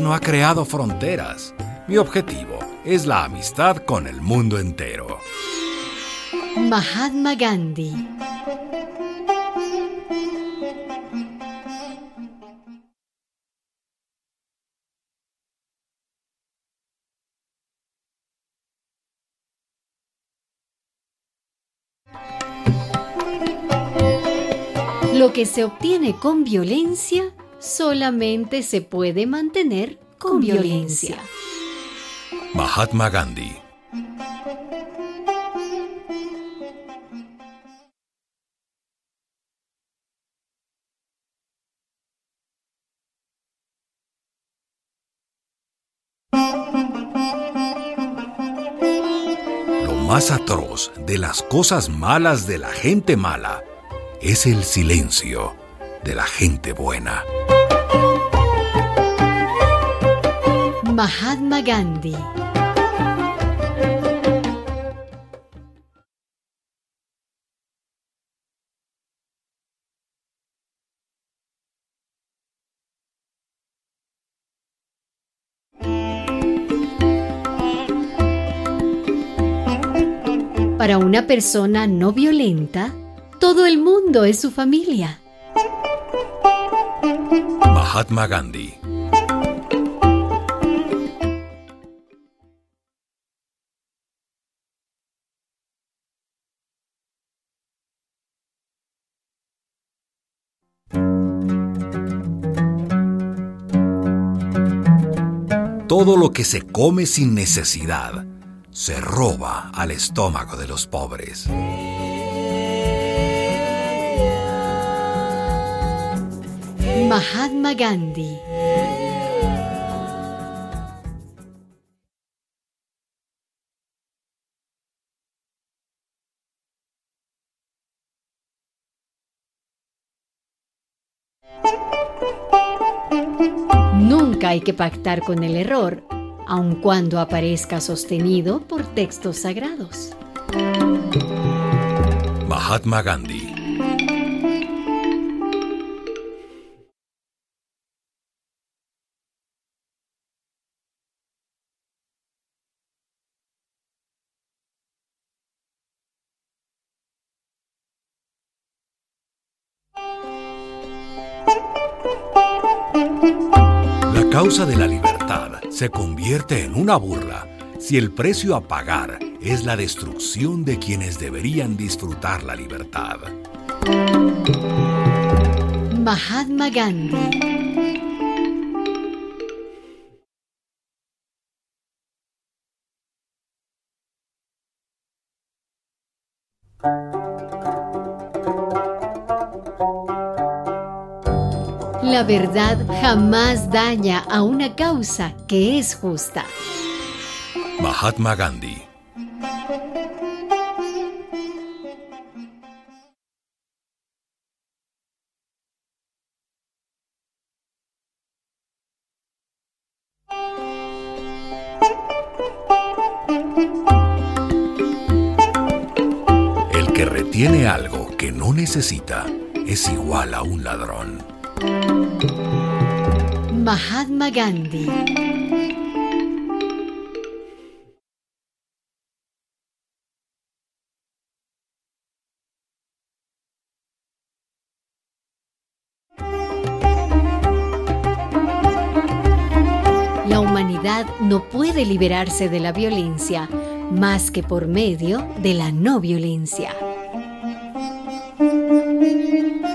No ha creado fronteras. Mi objetivo es la amistad con el mundo entero. Mahatma Gandhi Lo que se obtiene con violencia solamente se puede mantener con, violencia. Mahatma Gandhi Lo más atroz de las cosas malas de la gente mala es el silencio de la gente buena. Mahatma Gandhi Para una persona no violenta, todo el mundo es su familia. Mahatma Gandhi Todo lo que se come sin necesidad se roba al estómago de los pobres. Mahatma Gandhi Nunca hay que pactar con el error, aun cuando aparezca sostenido por textos sagrados. Mahatma Gandhi causa de la libertad se convierte en una burla si el precio a pagar es la destrucción de quienes deberían disfrutar la libertad. Mahatma Gandhi La verdad jamás daña a una causa que es justa. Mahatma Gandhi El que retiene algo que no necesita es igual a un ladrón. Mahatma Gandhi La humanidad no puede liberarse de la violencia más que por medio de la no violencia.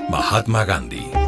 Mahatma Gandhi